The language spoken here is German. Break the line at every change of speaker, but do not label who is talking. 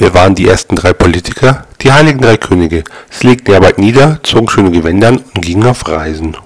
Wir waren die ersten drei Politiker? Die heiligen drei Könige. Sie legten die Arbeit nieder, zogen schöne Gewänder an und gingen auf Reisen.